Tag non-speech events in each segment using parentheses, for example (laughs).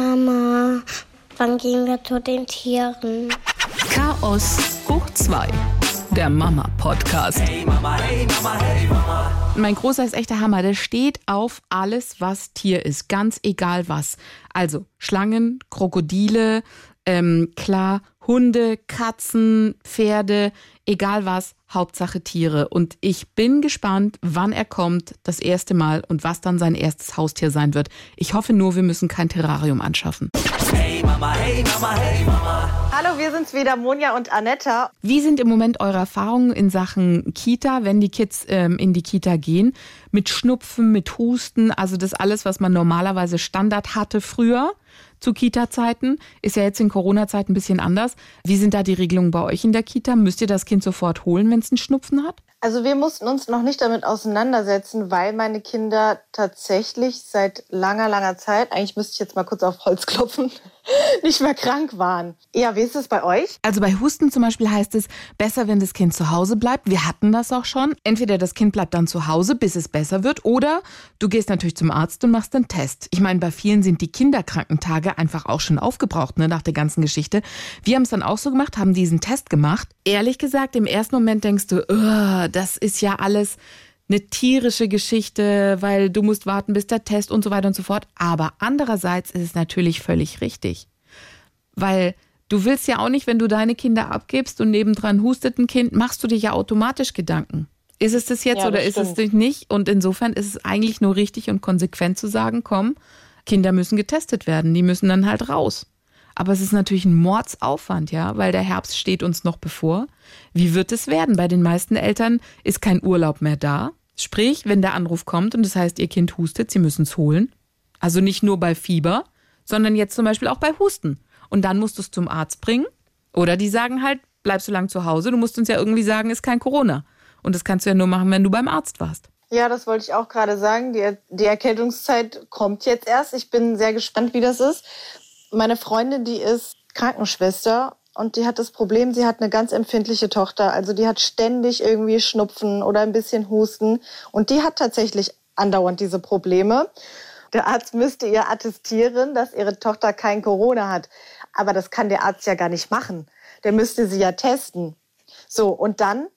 Mama, wann gehen wir zu den Tieren? Chaos hoch 2. Der Mama-Podcast. Hey Mama, hey Mama, hey Mama. Mein Großer ist echt der Hammer. Der steht auf alles, was Tier ist. Ganz egal was. Also Schlangen, Krokodile, ähm, klar, Hunde, Katzen, Pferde, egal was, Hauptsache Tiere. Und ich bin gespannt, wann er kommt, das erste Mal und was dann sein erstes Haustier sein wird. Ich hoffe nur, wir müssen kein Terrarium anschaffen. Hey Mama, hey Mama, hey Mama. Hallo, wir sind's wieder, Monja und Anetta. Wie sind im Moment eure Erfahrungen in Sachen Kita, wenn die Kids ähm, in die Kita gehen? Mit Schnupfen, mit Husten, also das alles, was man normalerweise Standard hatte früher zu Kita-Zeiten. Ist ja jetzt in Corona-Zeiten ein bisschen anders. Wie sind da die Regelungen bei euch in der Kita? Müsst ihr das Kind sofort holen, wenn es einen Schnupfen hat? Also wir mussten uns noch nicht damit auseinandersetzen, weil meine Kinder tatsächlich seit langer, langer Zeit, eigentlich müsste ich jetzt mal kurz auf Holz klopfen, (laughs) nicht mehr krank waren. Ja, wie ist es bei euch? Also bei Husten zum Beispiel heißt es, besser, wenn das Kind zu Hause bleibt. Wir hatten das auch schon. Entweder das Kind bleibt dann zu Hause, bis es besser wird, oder du gehst natürlich zum Arzt und machst einen Test. Ich meine, bei vielen sind die Kinderkrankentage einfach auch schon aufgebraucht, ne, nach der ganzen Geschichte. Wir haben es dann auch so gemacht, haben diesen Test gemacht. Ehrlich gesagt, im ersten Moment denkst du, das ist ja alles eine tierische Geschichte, weil du musst warten, bis der Test und so weiter und so fort. Aber andererseits ist es natürlich völlig richtig. Weil du willst ja auch nicht, wenn du deine Kinder abgibst und nebendran hustet ein Kind, machst du dich ja automatisch Gedanken. Ist es das jetzt ja, das oder stimmt. ist es nicht? Und insofern ist es eigentlich nur richtig und konsequent zu sagen, komm, Kinder müssen getestet werden, die müssen dann halt raus. Aber es ist natürlich ein Mordsaufwand, ja, weil der Herbst steht uns noch bevor. Wie wird es werden? Bei den meisten Eltern ist kein Urlaub mehr da. Sprich, wenn der Anruf kommt und das heißt, ihr Kind hustet, sie müssen es holen. Also nicht nur bei Fieber, sondern jetzt zum Beispiel auch bei Husten. Und dann musst du es zum Arzt bringen. Oder die sagen halt, bleib so lange zu Hause. Du musst uns ja irgendwie sagen, ist kein Corona. Und das kannst du ja nur machen, wenn du beim Arzt warst. Ja, das wollte ich auch gerade sagen. Die, die Erkältungszeit kommt jetzt erst. Ich bin sehr gespannt, wie das ist. Meine Freundin, die ist Krankenschwester und die hat das Problem, sie hat eine ganz empfindliche Tochter. Also die hat ständig irgendwie Schnupfen oder ein bisschen Husten und die hat tatsächlich andauernd diese Probleme. Der Arzt müsste ihr attestieren, dass ihre Tochter kein Corona hat. Aber das kann der Arzt ja gar nicht machen. Der müsste sie ja testen. So, und dann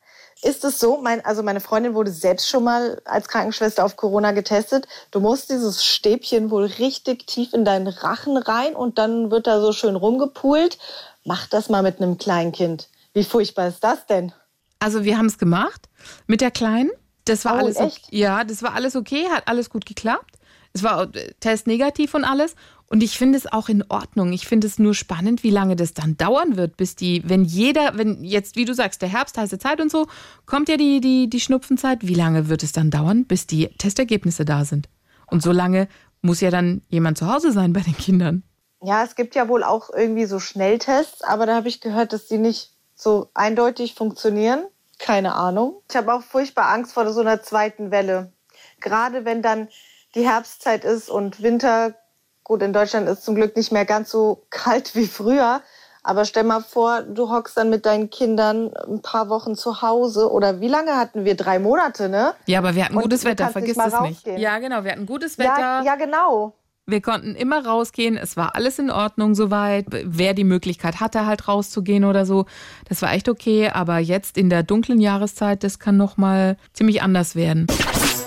ist es so, mein, also meine Freundin wurde selbst schon mal als Krankenschwester auf Corona getestet. Du musst dieses Stäbchen wohl richtig tief in deinen Rachen rein und dann wird da so schön rumgepult. Mach das mal mit einem Kleinkind. Wie furchtbar ist das denn? Also wir haben es gemacht mit der Kleinen. Das war oh, alles echt? Okay. ja, das war alles okay, hat alles gut geklappt. Es war Test negativ und alles. Und ich finde es auch in Ordnung. Ich finde es nur spannend, wie lange das dann dauern wird, bis die, wenn jeder, wenn jetzt, wie du sagst, der Herbst, heiße Zeit und so, kommt ja die, die, die Schnupfenzeit. Wie lange wird es dann dauern, bis die Testergebnisse da sind? Und so lange muss ja dann jemand zu Hause sein bei den Kindern. Ja, es gibt ja wohl auch irgendwie so Schnelltests, aber da habe ich gehört, dass die nicht so eindeutig funktionieren. Keine Ahnung. Ich habe auch furchtbar Angst vor so einer zweiten Welle. Gerade wenn dann die Herbstzeit ist und Winter Gut, in Deutschland ist zum Glück nicht mehr ganz so kalt wie früher. Aber stell mal vor, du hockst dann mit deinen Kindern ein paar Wochen zu Hause. Oder wie lange hatten wir? Drei Monate, ne? Ja, aber wir hatten Und gutes Wetter, vergiss es nicht. Ja, genau, wir hatten gutes Wetter. Ja, ja, genau. Wir konnten immer rausgehen. Es war alles in Ordnung soweit. Wer die Möglichkeit hatte, halt rauszugehen oder so, das war echt okay. Aber jetzt in der dunklen Jahreszeit, das kann noch mal ziemlich anders werden.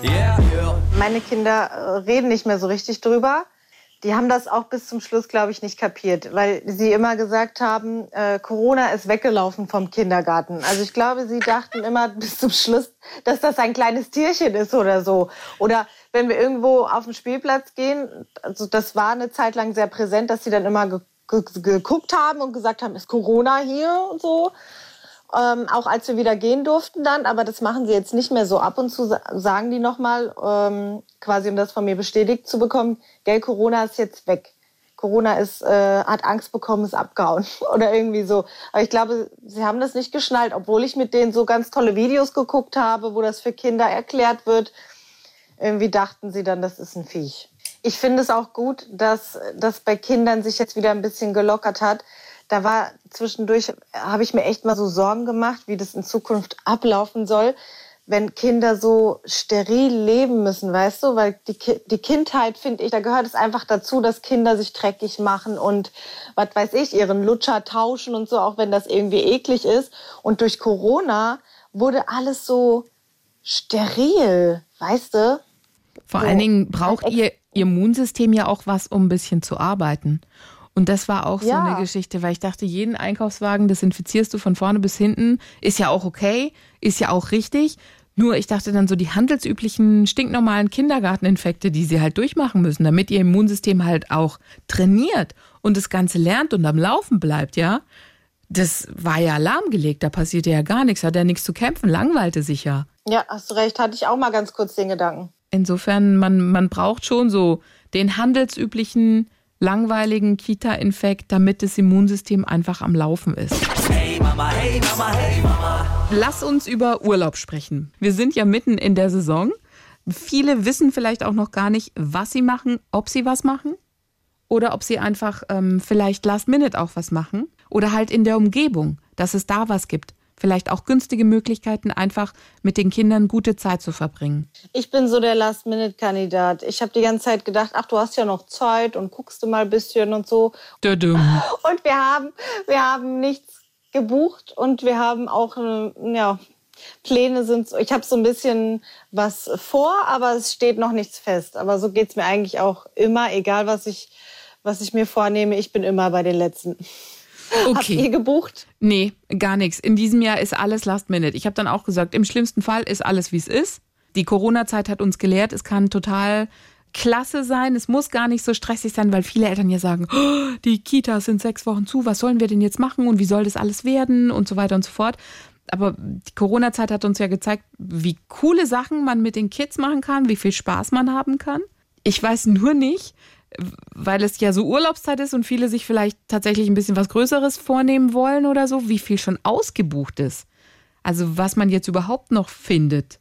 Yeah. Meine Kinder äh, reden nicht mehr so richtig drüber die haben das auch bis zum Schluss, glaube ich, nicht kapiert, weil sie immer gesagt haben, äh, Corona ist weggelaufen vom Kindergarten. Also ich glaube, sie dachten immer (laughs) bis zum Schluss, dass das ein kleines Tierchen ist oder so. Oder wenn wir irgendwo auf den Spielplatz gehen, also das war eine Zeit lang sehr präsent, dass sie dann immer geguckt haben und gesagt haben, ist Corona hier und so ähm, auch als wir wieder gehen durften dann, aber das machen sie jetzt nicht mehr so. Ab und zu sagen die nochmal, ähm, quasi um das von mir bestätigt zu bekommen, gell, Corona ist jetzt weg. Corona ist, äh, hat Angst bekommen, ist abgehauen (laughs) oder irgendwie so. Aber ich glaube, sie haben das nicht geschnallt, obwohl ich mit denen so ganz tolle Videos geguckt habe, wo das für Kinder erklärt wird. Irgendwie dachten sie dann, das ist ein Viech. Ich finde es auch gut, dass das bei Kindern sich jetzt wieder ein bisschen gelockert hat da war zwischendurch, habe ich mir echt mal so Sorgen gemacht, wie das in Zukunft ablaufen soll. wenn Kinder so steril leben müssen, weißt du? Weil die, die Kindheit, finde ich, da gehört es einfach dazu, dass Kinder sich dreckig machen und, was weiß ich, ihren Lutscher tauschen und so, auch wenn das irgendwie eklig ist. Und durch Corona wurde alles so steril, weißt du? Vor so. allen Dingen braucht ihr Immunsystem ja auch was, um ein bisschen zu arbeiten. Und das war auch so ja. eine Geschichte, weil ich dachte, jeden Einkaufswagen desinfizierst du von vorne bis hinten, ist ja auch okay, ist ja auch richtig. Nur ich dachte dann so die handelsüblichen, stinknormalen Kindergarteninfekte, die sie halt durchmachen müssen, damit ihr Immunsystem halt auch trainiert und das Ganze lernt und am Laufen bleibt, ja. Das war ja alarmgelegt, da passierte ja gar nichts, hat ja nichts zu kämpfen, langweilte sich ja. Ja, hast du recht, hatte ich auch mal ganz kurz den Gedanken. Insofern, man, man braucht schon so den handelsüblichen langweiligen Kita-Infekt, damit das Immunsystem einfach am Laufen ist. Hey Mama, hey Mama, hey Mama. Lass uns über Urlaub sprechen. Wir sind ja mitten in der Saison. Viele wissen vielleicht auch noch gar nicht, was sie machen, ob sie was machen oder ob sie einfach ähm, vielleicht last minute auch was machen oder halt in der Umgebung, dass es da was gibt vielleicht auch günstige Möglichkeiten, einfach mit den Kindern gute Zeit zu verbringen? Ich bin so der Last-Minute-Kandidat. Ich habe die ganze Zeit gedacht, ach, du hast ja noch Zeit und guckst du mal ein bisschen und so. Dödüm. Und wir haben, wir haben nichts gebucht und wir haben auch, äh, ja, Pläne sind, ich habe so ein bisschen was vor, aber es steht noch nichts fest. Aber so geht es mir eigentlich auch immer, egal was ich, was ich mir vornehme, ich bin immer bei den Letzten. Okay. Habt ihr gebucht? Nee, gar nichts. In diesem Jahr ist alles Last Minute. Ich habe dann auch gesagt, im schlimmsten Fall ist alles, wie es ist. Die Corona-Zeit hat uns gelehrt, es kann total klasse sein. Es muss gar nicht so stressig sein, weil viele Eltern ja sagen, oh, die Kitas sind sechs Wochen zu, was sollen wir denn jetzt machen und wie soll das alles werden und so weiter und so fort. Aber die Corona-Zeit hat uns ja gezeigt, wie coole Sachen man mit den Kids machen kann, wie viel Spaß man haben kann. Ich weiß nur nicht, weil es ja so Urlaubszeit ist und viele sich vielleicht tatsächlich ein bisschen was Größeres vornehmen wollen oder so, wie viel schon ausgebucht ist. Also was man jetzt überhaupt noch findet,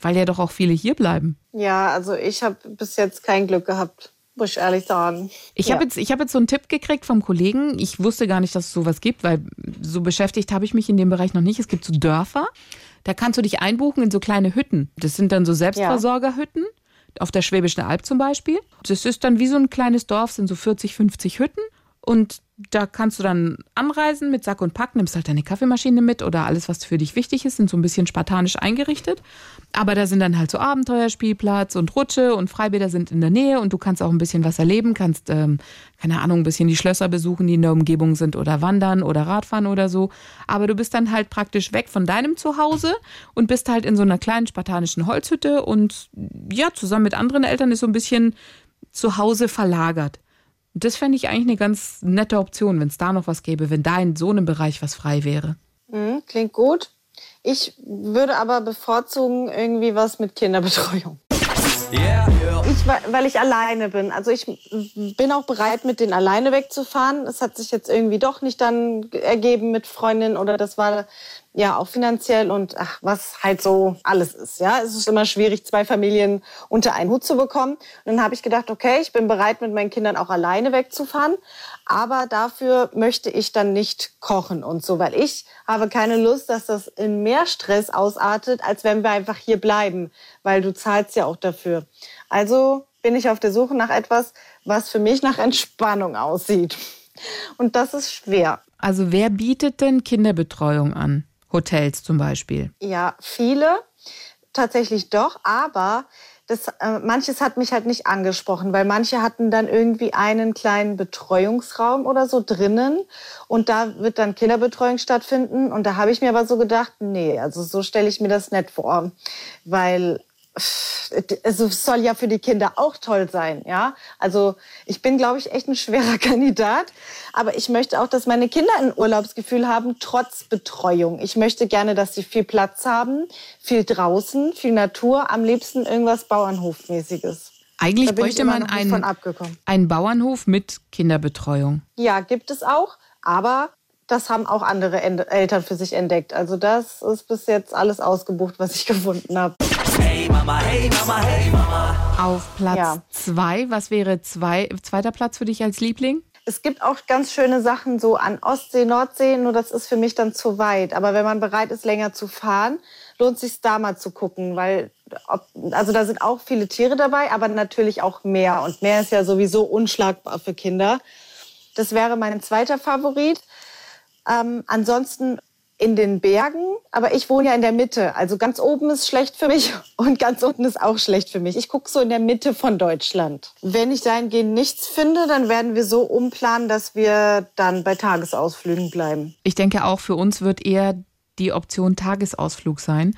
weil ja doch auch viele hier bleiben. Ja, also ich habe bis jetzt kein Glück gehabt, muss ich ehrlich sagen. Ich ja. habe jetzt, hab jetzt so einen Tipp gekriegt vom Kollegen. Ich wusste gar nicht, dass es sowas gibt, weil so beschäftigt habe ich mich in dem Bereich noch nicht. Es gibt so Dörfer, da kannst du dich einbuchen in so kleine Hütten. Das sind dann so Selbstversorgerhütten. Ja auf der Schwäbischen Alb zum Beispiel. Das ist dann wie so ein kleines Dorf, sind so 40, 50 Hütten. Und da kannst du dann anreisen mit Sack und Pack, nimmst halt deine Kaffeemaschine mit oder alles, was für dich wichtig ist, sind so ein bisschen spartanisch eingerichtet. Aber da sind dann halt so Abenteuerspielplatz und Rutsche und Freibäder sind in der Nähe und du kannst auch ein bisschen was erleben, kannst, ähm, keine Ahnung, ein bisschen die Schlösser besuchen, die in der Umgebung sind oder wandern oder Radfahren oder so. Aber du bist dann halt praktisch weg von deinem Zuhause und bist halt in so einer kleinen spartanischen Holzhütte und ja, zusammen mit anderen Eltern ist so ein bisschen zu Hause verlagert. Das fände ich eigentlich eine ganz nette Option, wenn es da noch was gäbe, wenn da in so einem Bereich was frei wäre. Mhm, klingt gut. Ich würde aber bevorzugen irgendwie was mit Kinderbetreuung. Yeah. Ich, weil ich alleine bin. Also ich bin auch bereit, mit denen alleine wegzufahren. Es hat sich jetzt irgendwie doch nicht dann ergeben mit Freundinnen oder das war ja auch finanziell und ach, was halt so alles ist. Ja, es ist immer schwierig, zwei Familien unter einen Hut zu bekommen. Und dann habe ich gedacht, okay, ich bin bereit, mit meinen Kindern auch alleine wegzufahren, aber dafür möchte ich dann nicht kochen und so, weil ich habe keine Lust, dass das in mehr Stress ausartet, als wenn wir einfach hier bleiben, weil du zahlst ja auch dafür. Also bin ich auf der Suche nach etwas, was für mich nach Entspannung aussieht. Und das ist schwer. Also wer bietet denn Kinderbetreuung an? Hotels zum Beispiel? Ja, viele tatsächlich doch, aber das, äh, manches hat mich halt nicht angesprochen, weil manche hatten dann irgendwie einen kleinen Betreuungsraum oder so drinnen und da wird dann Kinderbetreuung stattfinden und da habe ich mir aber so gedacht, nee, also so stelle ich mir das nicht vor, weil es soll ja für die Kinder auch toll sein, ja. Also ich bin, glaube ich, echt ein schwerer (laughs) Kandidat, aber ich möchte auch, dass meine Kinder ein Urlaubsgefühl haben, trotz Betreuung. Ich möchte gerne, dass sie viel Platz haben, viel draußen, viel Natur, am liebsten irgendwas Bauernhofmäßiges. Eigentlich bräuchte man einen, einen Bauernhof mit Kinderbetreuung. Ja, gibt es auch, aber das haben auch andere Eltern für sich entdeckt. Also das ist bis jetzt alles ausgebucht, was ich (laughs) gefunden habe. Hey Mama, hey Mama, hey Mama. Auf Platz ja. zwei, was wäre zwei, zweiter Platz für dich als Liebling? Es gibt auch ganz schöne Sachen so an Ostsee, Nordsee, nur das ist für mich dann zu weit. Aber wenn man bereit ist, länger zu fahren, lohnt es sich da mal zu gucken, weil ob, also da sind auch viele Tiere dabei, aber natürlich auch Meer und Meer ist ja sowieso unschlagbar für Kinder. Das wäre mein zweiter Favorit. Ähm, ansonsten in den Bergen, aber ich wohne ja in der Mitte. Also ganz oben ist schlecht für mich (laughs) und ganz unten ist auch schlecht für mich. Ich gucke so in der Mitte von Deutschland. Wenn ich dahingehend nichts finde, dann werden wir so umplanen, dass wir dann bei Tagesausflügen bleiben. Ich denke auch für uns wird eher die Option Tagesausflug sein.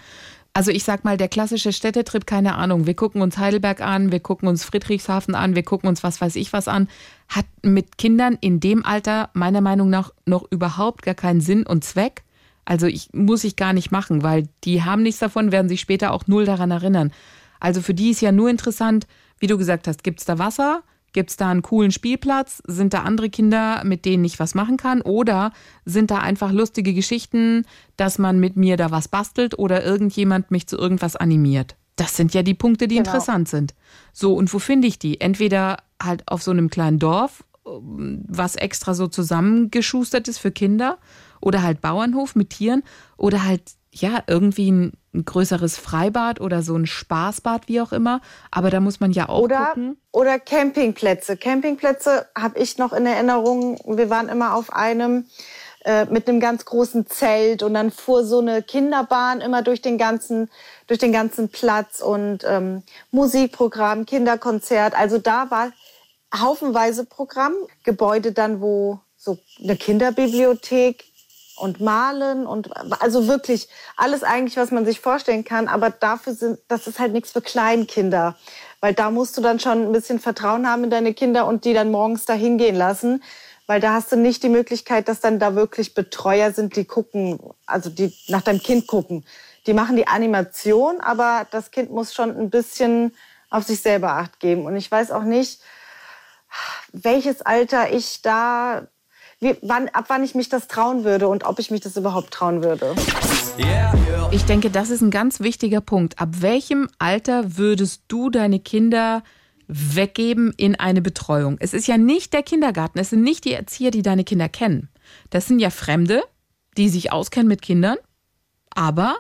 Also ich sag mal, der klassische Städtetrip, keine Ahnung, wir gucken uns Heidelberg an, wir gucken uns Friedrichshafen an, wir gucken uns was weiß ich was an, hat mit Kindern in dem Alter meiner Meinung nach noch überhaupt gar keinen Sinn und Zweck. Also ich muss ich gar nicht machen, weil die haben nichts davon, werden sich später auch null daran erinnern. Also für die ist ja nur interessant, wie du gesagt hast, gibt's da Wasser? Gibt's da einen coolen Spielplatz? Sind da andere Kinder, mit denen ich was machen kann? Oder sind da einfach lustige Geschichten, dass man mit mir da was bastelt oder irgendjemand mich zu irgendwas animiert? Das sind ja die Punkte, die genau. interessant sind. So, und wo finde ich die? Entweder halt auf so einem kleinen Dorf, was extra so zusammengeschustert ist für Kinder oder halt Bauernhof mit Tieren oder halt ja irgendwie ein, ein, größeres Freibad oder so ein Spaßbad, wie auch immer. Aber da muss man ja auch oder, gucken. Oder Campingplätze. Campingplätze habe ich noch in Erinnerung. Wir waren immer auf einem äh, mit einem ganz großen Zelt und dann fuhr so eine Kinderbahn immer durch den ganzen durch den ganzen Platz und ähm, Musikprogramm, Kinderkonzert. Also da war haufenweise Programm, Gebäude dann, wo so eine Kinderbibliothek, und malen und also wirklich alles eigentlich, was man sich vorstellen kann. Aber dafür sind, das ist halt nichts für Kleinkinder. Weil da musst du dann schon ein bisschen Vertrauen haben in deine Kinder und die dann morgens da hingehen lassen. Weil da hast du nicht die Möglichkeit, dass dann da wirklich Betreuer sind, die gucken, also die nach deinem Kind gucken. Die machen die Animation, aber das Kind muss schon ein bisschen auf sich selber Acht geben. Und ich weiß auch nicht, welches Alter ich da wie, wann, ab wann ich mich das trauen würde und ob ich mich das überhaupt trauen würde. Ich denke, das ist ein ganz wichtiger Punkt. Ab welchem Alter würdest du deine Kinder weggeben in eine Betreuung? Es ist ja nicht der Kindergarten, es sind nicht die Erzieher, die deine Kinder kennen. Das sind ja Fremde, die sich auskennen mit Kindern, aber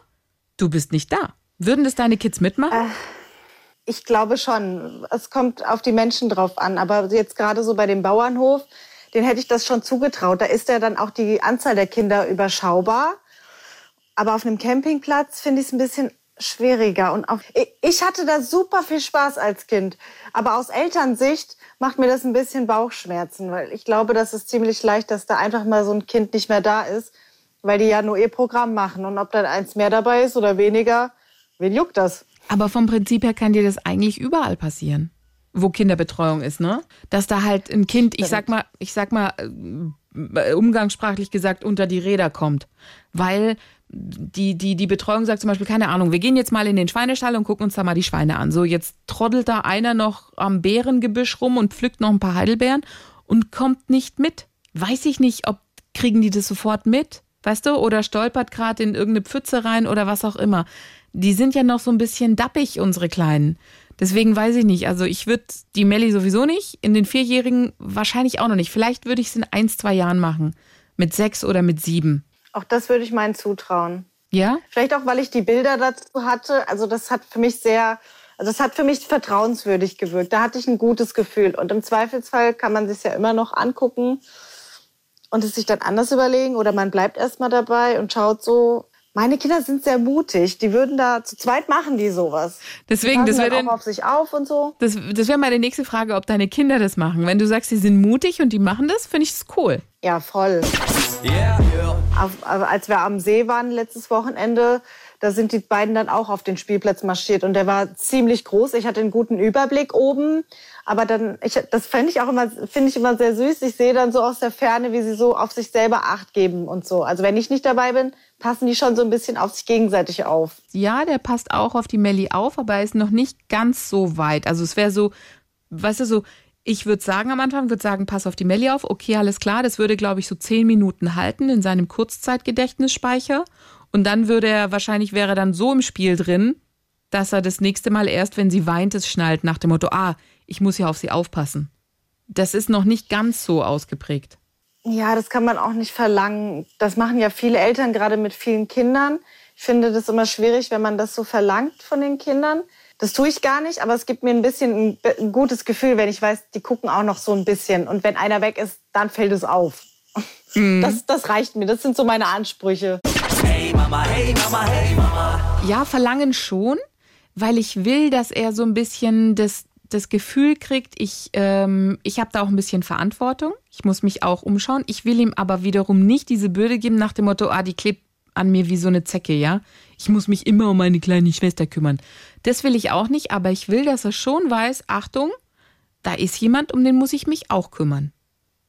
du bist nicht da. Würden das deine Kids mitmachen? Äh, ich glaube schon. Es kommt auf die Menschen drauf an. Aber jetzt gerade so bei dem Bauernhof, den hätte ich das schon zugetraut. Da ist ja dann auch die Anzahl der Kinder überschaubar. Aber auf einem Campingplatz finde ich es ein bisschen schwieriger. Und auch, ich hatte da super viel Spaß als Kind. Aber aus Elternsicht macht mir das ein bisschen Bauchschmerzen, weil ich glaube, das ist ziemlich leicht, dass da einfach mal so ein Kind nicht mehr da ist, weil die ja nur ihr Programm machen. Und ob dann eins mehr dabei ist oder weniger, wen juckt das? Aber vom Prinzip her kann dir das eigentlich überall passieren wo Kinderbetreuung ist, ne? Dass da halt ein Kind, ich sag mal, ich sag mal, äh, umgangssprachlich gesagt, unter die Räder kommt. Weil die, die, die Betreuung sagt zum Beispiel, keine Ahnung, wir gehen jetzt mal in den Schweinestall und gucken uns da mal die Schweine an. So, jetzt troddelt da einer noch am Bärengebüsch rum und pflückt noch ein paar Heidelbeeren und kommt nicht mit. Weiß ich nicht, ob kriegen die das sofort mit, weißt du, oder stolpert gerade in irgendeine Pfütze rein oder was auch immer. Die sind ja noch so ein bisschen dappig, unsere Kleinen. Deswegen weiß ich nicht. Also ich würde die Melli sowieso nicht, in den Vierjährigen wahrscheinlich auch noch nicht. Vielleicht würde ich es in ein, zwei Jahren machen. Mit sechs oder mit sieben. Auch das würde ich meinen zutrauen. Ja? Vielleicht auch, weil ich die Bilder dazu hatte. Also das hat für mich sehr, also es hat für mich vertrauenswürdig gewirkt. Da hatte ich ein gutes Gefühl. Und im Zweifelsfall kann man sich ja immer noch angucken und es sich dann anders überlegen. Oder man bleibt erstmal dabei und schaut so, meine Kinder sind sehr mutig. Die würden da zu zweit machen, die sowas. Deswegen, die das wäre auch auf sich auf und so. Das, das wäre meine nächste Frage, ob deine Kinder das machen. Wenn du sagst, sie sind mutig und die machen das, finde ich das cool. Ja, voll. Yeah, yeah. Auf, als wir am See waren letztes Wochenende, da sind die beiden dann auch auf den Spielplatz marschiert und der war ziemlich groß. Ich hatte einen guten Überblick oben, aber dann, ich, das fände ich auch immer, finde ich immer sehr süß. Ich sehe dann so aus der Ferne, wie sie so auf sich selber Acht geben und so. Also wenn ich nicht dabei bin, passen die schon so ein bisschen auf sich gegenseitig auf. Ja, der passt auch auf die Melli auf, aber er ist noch nicht ganz so weit. Also es wäre so, weißt du, so, ich würde sagen am Anfang, würde sagen, pass auf die Melli auf, okay, alles klar. Das würde, glaube ich, so zehn Minuten halten in seinem Kurzzeitgedächtnisspeicher. Und dann würde er, wahrscheinlich wäre er dann so im Spiel drin, dass er das nächste Mal erst, wenn sie weint, es schnallt, nach dem Motto, ah, ich muss ja auf sie aufpassen. Das ist noch nicht ganz so ausgeprägt. Ja, das kann man auch nicht verlangen. Das machen ja viele Eltern, gerade mit vielen Kindern. Ich finde das immer schwierig, wenn man das so verlangt von den Kindern. Das tue ich gar nicht, aber es gibt mir ein bisschen ein, gutes Gefühl, wenn ich weiß, die gucken auch noch so ein bisschen. Und wenn einer weg ist, dann fällt es auf. Mhm. Das, das reicht mir. Das sind so meine Ansprüche. Mama, hey Mama, hey Mama. Ja, verlangen schon, weil ich will, dass er so ein bisschen das, das Gefühl kriegt, ich, ähm, ich habe da auch ein bisschen Verantwortung. Ich muss mich auch umschauen. Ich will ihm aber wiederum nicht diese Bürde geben nach dem Motto, ah, die klebt an mir wie so eine Zecke, ja. Ich muss mich immer um meine kleine Schwester kümmern. Das will ich auch nicht, aber ich will, dass er schon weiß, Achtung, da ist jemand, um den muss ich mich auch kümmern.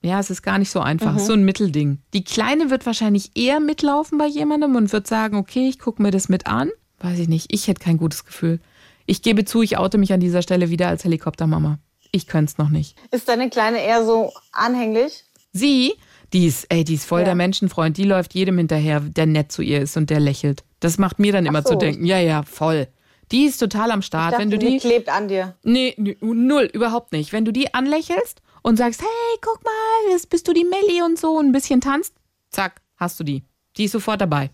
Ja, es ist gar nicht so einfach. Mhm. So ein Mittelding. Die Kleine wird wahrscheinlich eher mitlaufen bei jemandem und wird sagen, okay, ich gucke mir das mit an. Weiß ich nicht. Ich hätte kein gutes Gefühl. Ich gebe zu, ich oute mich an dieser Stelle wieder als Helikoptermama. Ich könnte es noch nicht. Ist deine Kleine eher so anhänglich? Sie, die ist, ey, die ist voll ja. der Menschenfreund. Die läuft jedem hinterher, der nett zu ihr ist und der lächelt. Das macht mir dann immer so. zu denken, ja, ja, voll. Die ist total am Start. Dachte, Wenn du die, die klebt an dir. Nee, null, überhaupt nicht. Wenn du die anlächelst und sagst, hey, guck mal, jetzt bist du die Melli und so und ein bisschen tanzt, zack, hast du die. Die ist sofort dabei.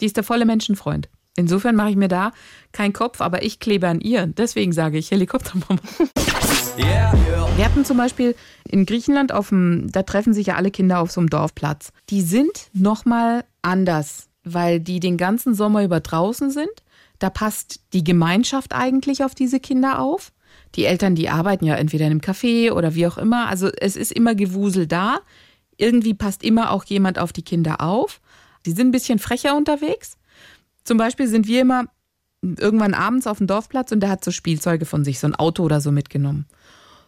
Die ist der volle Menschenfreund. Insofern mache ich mir da keinen Kopf, aber ich klebe an ihr. Deswegen sage ich Helikoptermama. Yeah. Wir hatten zum Beispiel in Griechenland auf dem, da treffen sich ja alle Kinder auf so einem Dorfplatz. Die sind nochmal anders, weil die den ganzen Sommer über draußen sind. Da passt die Gemeinschaft eigentlich auf diese Kinder auf. Die Eltern, die arbeiten ja entweder in einem Café oder wie auch immer. Also es ist immer Gewusel da. Irgendwie passt immer auch jemand auf die Kinder auf. Die sind ein bisschen frecher unterwegs. Zum Beispiel sind wir immer irgendwann abends auf dem Dorfplatz und der hat so Spielzeuge von sich, so ein Auto oder so mitgenommen.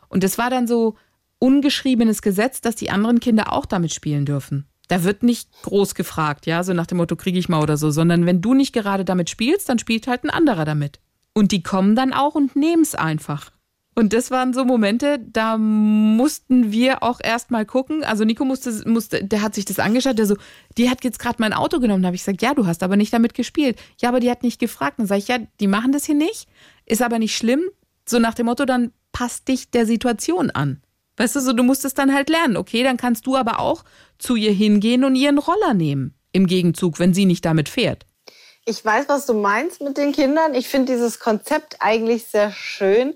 Und es war dann so ungeschriebenes Gesetz, dass die anderen Kinder auch damit spielen dürfen. Da wird nicht groß gefragt, ja, so nach dem Motto kriege ich mal oder so, sondern wenn du nicht gerade damit spielst, dann spielt halt ein anderer damit. Und die kommen dann auch und nehmen es einfach. Und das waren so Momente, da mussten wir auch erstmal gucken. Also Nico musste, musste, der hat sich das angeschaut, der so, die hat jetzt gerade mein Auto genommen. Da habe ich gesagt, ja, du hast aber nicht damit gespielt. Ja, aber die hat nicht gefragt. Dann sage ich, ja, die machen das hier nicht, ist aber nicht schlimm. So nach dem Motto, dann passt dich der Situation an. Weißt du, so du musst es dann halt lernen. Okay, dann kannst du aber auch zu ihr hingehen und ihren Roller nehmen. Im Gegenzug, wenn sie nicht damit fährt. Ich weiß, was du meinst mit den Kindern. Ich finde dieses Konzept eigentlich sehr schön.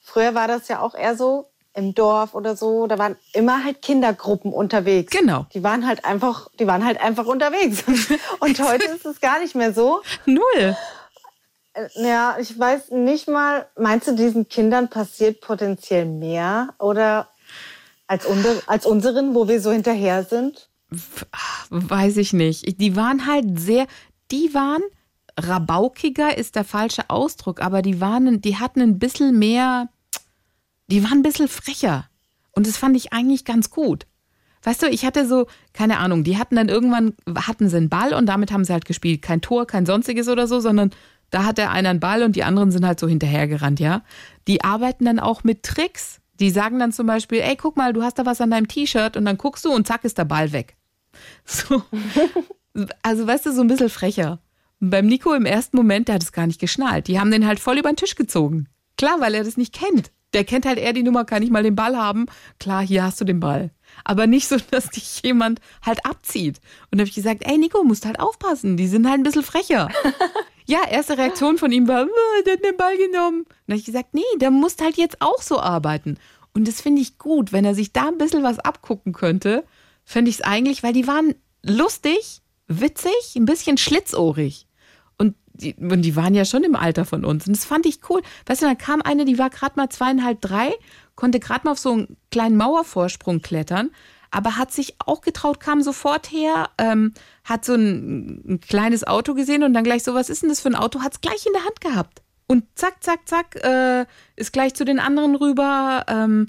Früher war das ja auch eher so im Dorf oder so. Da waren immer halt Kindergruppen unterwegs. Genau. Die waren halt einfach, die waren halt einfach unterwegs. (laughs) Und heute ist es gar nicht mehr so. Null. Äh, ja, ich weiß nicht mal, meinst du, diesen Kindern passiert potenziell mehr oder als, unser, als unseren, wo wir so hinterher sind? Weiß ich nicht. Die waren halt sehr, die waren rabaukiger ist der falsche Ausdruck, aber die waren, die hatten ein bisschen mehr, die waren ein bisschen frecher. Und das fand ich eigentlich ganz gut. Weißt du, ich hatte so, keine Ahnung, die hatten dann irgendwann, hatten sie einen Ball und damit haben sie halt gespielt. Kein Tor, kein sonstiges oder so, sondern da hat der eine einen Ball und die anderen sind halt so hinterhergerannt, ja. Die arbeiten dann auch mit Tricks. Die sagen dann zum Beispiel, ey, guck mal, du hast da was an deinem T-Shirt und dann guckst du und zack ist der Ball weg. (laughs) So. Also, weißt du, so ein bisschen frecher. Beim Nico im ersten Moment, der hat es gar nicht geschnallt. Die haben den halt voll über den Tisch gezogen. Klar, weil er das nicht kennt. Der kennt halt eher die Nummer, kann ich mal den Ball haben? Klar, hier hast du den Ball. Aber nicht so, (laughs) dass dich jemand halt abzieht. Und da habe ich gesagt, ey Nico, musst halt aufpassen, die sind halt ein bisschen frecher. (laughs) Ja, erste Reaktion von ihm war, oh, der hat den Ball genommen. Und dann habe ich gesagt, nee, der muss halt jetzt auch so arbeiten. Und das finde ich gut, wenn er sich da ein bisschen was abgucken könnte, fände ich es eigentlich, weil die waren lustig, witzig, ein bisschen schlitzohrig. Und die, und die waren ja schon im Alter von uns. Und das fand ich cool. Weißt du, da kam eine, die war gerade mal zweieinhalb, drei, konnte gerade mal auf so einen kleinen Mauervorsprung klettern, aber hat sich auch getraut, kam sofort her, ähm, hat so ein, ein, kleines Auto gesehen und dann gleich so, was ist denn das für ein Auto, hat es gleich in der Hand gehabt. Und zack, zack, zack, äh, ist gleich zu den anderen rüber, ähm,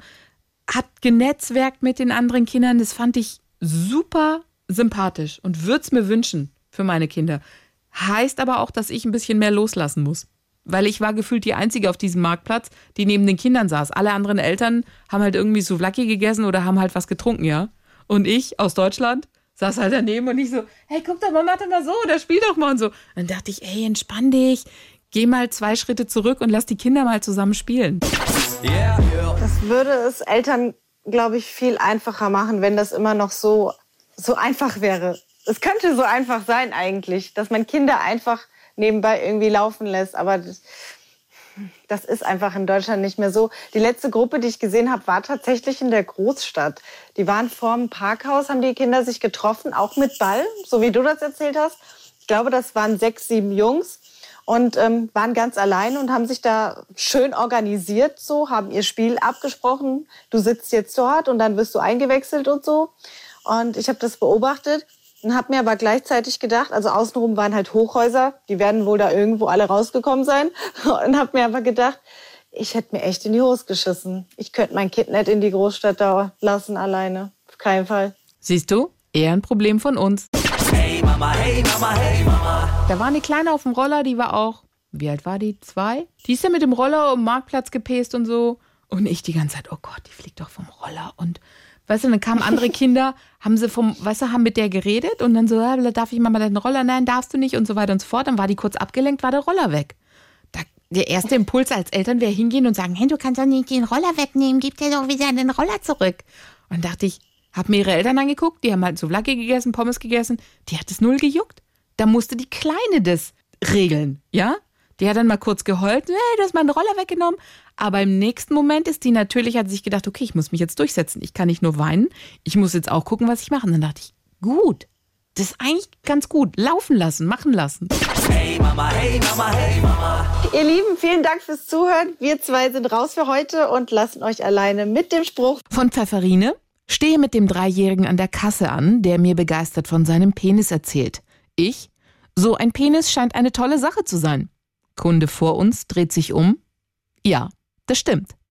hat genetzwerkt mit den anderen Kindern. Das fand ich super sympathisch und würde es mir wünschen für meine Kinder. Heißt aber auch, dass ich ein bisschen mehr loslassen muss. Weil ich war gefühlt die Einzige auf diesem Marktplatz, die neben den Kindern saß. Alle anderen Eltern haben halt irgendwie Souvlaki gegessen oder haben halt was getrunken, ja. Und ich aus Deutschland saß halt daneben und ich so, hey, guck doch mal, mach doch mal so oder spiel doch mal und so. dann dachte ich, ey, entspann dich, geh mal zwei Schritte zurück und lass die Kinder mal zusammen spielen. Das würde es Eltern, glaube ich, viel einfacher machen, wenn das immer noch so, so einfach wäre. es könnte so einfach sein eigentlich, dass man Kinder einfach nebenbei irgendwie laufen lässt. Aber das, das ist einfach in Deutschland nicht mehr so. Die letzte Gruppe, die ich gesehen habe, war tatsächlich in der Großstadt. Die waren vorm Parkhaus, haben die Kinder sich getroffen, auch mit Ball, so wie du das erzählt hast. Ich glaube, das waren sechs, sieben Jungs und ähm, waren ganz allein und haben sich da schön organisiert, so haben ihr Spiel abgesprochen. Du sitzt jetzt dort und dann wirst du eingewechselt und so. Und ich habe das beobachtet und habe mir aber gleichzeitig gedacht, also außenrum waren halt Hochhäuser, die werden wohl da irgendwo alle rausgekommen sein. (laughs) Und habe mir aber gedacht, ich hätte mir echt in die Hose geschissen. Ich könnte mein Kind nicht in die Großstadt da lassen alleine. Auf keinen Fall. Siehst du? Eher ein Problem von uns. Hey Mama, hey Mama, hey Mama. Da war eine Kleine auf dem Roller, die war auch, wie alt war die? Zwei? Die ist ja mit dem Roller um den Marktplatz gepest und so. Und ich die ganze Zeit, oh Gott, die fliegt doch vom Roller. Und Weißt du, dann kamen andere Kinder, haben sie vom, weißt du, haben mit der geredet und dann so, ja, darf ich mal den Roller? Nein, darfst du nicht und so weiter und so fort. Dann war die kurz abgelenkt, war der Roller weg. Da, der erste Impuls als Eltern wäre hingehen und sagen, hey, du kannst doch nicht den Roller wegnehmen, gib dir doch wieder den Roller zurück. Und dachte ich, hab mir ihre Eltern angeguckt, die haben halt so Souvlaki gegessen, Pommes gegessen, die hat es null gejuckt. Da musste die Kleine das regeln, ja? Die hat dann mal kurz geheult, hey, du hast meinen Roller weggenommen. Aber im nächsten Moment ist die natürlich, hat sich gedacht, okay, ich muss mich jetzt durchsetzen. Ich kann nicht nur weinen, ich muss jetzt auch gucken, was ich mache. Und dann dachte ich, gut, das ist eigentlich ganz gut. Laufen lassen, machen lassen. Hey Mama, hey Mama, hey Mama. Ihr Lieben, vielen Dank fürs Zuhören. Wir zwei sind raus für heute und lassen euch alleine mit dem Spruch von Pfefferine. Stehe mit dem Dreijährigen an der Kasse an, der mir begeistert von seinem Penis erzählt. Ich? So ein Penis scheint eine tolle Sache zu sein. Kunde vor uns dreht sich um. Ja, das stimmt.